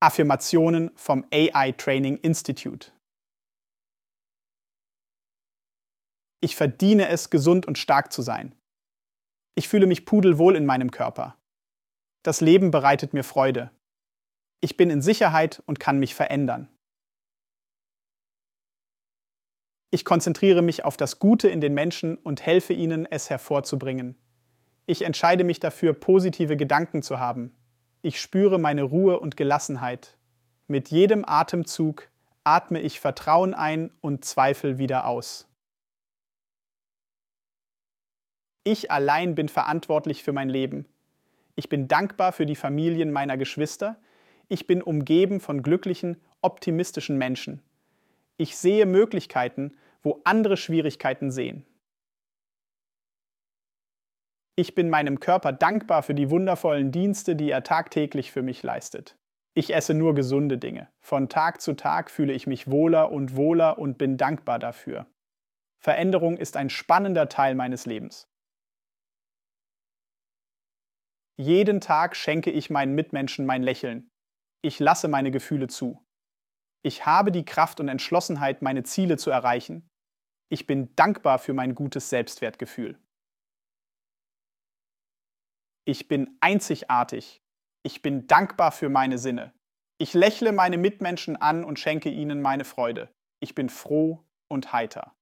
Affirmationen vom AI Training Institute. Ich verdiene es, gesund und stark zu sein. Ich fühle mich pudelwohl in meinem Körper. Das Leben bereitet mir Freude. Ich bin in Sicherheit und kann mich verändern. Ich konzentriere mich auf das Gute in den Menschen und helfe ihnen, es hervorzubringen. Ich entscheide mich dafür, positive Gedanken zu haben. Ich spüre meine Ruhe und Gelassenheit. Mit jedem Atemzug atme ich Vertrauen ein und Zweifel wieder aus. Ich allein bin verantwortlich für mein Leben. Ich bin dankbar für die Familien meiner Geschwister. Ich bin umgeben von glücklichen, optimistischen Menschen. Ich sehe Möglichkeiten, wo andere Schwierigkeiten sehen. Ich bin meinem Körper dankbar für die wundervollen Dienste, die er tagtäglich für mich leistet. Ich esse nur gesunde Dinge. Von Tag zu Tag fühle ich mich wohler und wohler und bin dankbar dafür. Veränderung ist ein spannender Teil meines Lebens. Jeden Tag schenke ich meinen Mitmenschen mein Lächeln. Ich lasse meine Gefühle zu. Ich habe die Kraft und Entschlossenheit, meine Ziele zu erreichen. Ich bin dankbar für mein gutes Selbstwertgefühl. Ich bin einzigartig. Ich bin dankbar für meine Sinne. Ich lächle meine Mitmenschen an und schenke ihnen meine Freude. Ich bin froh und heiter.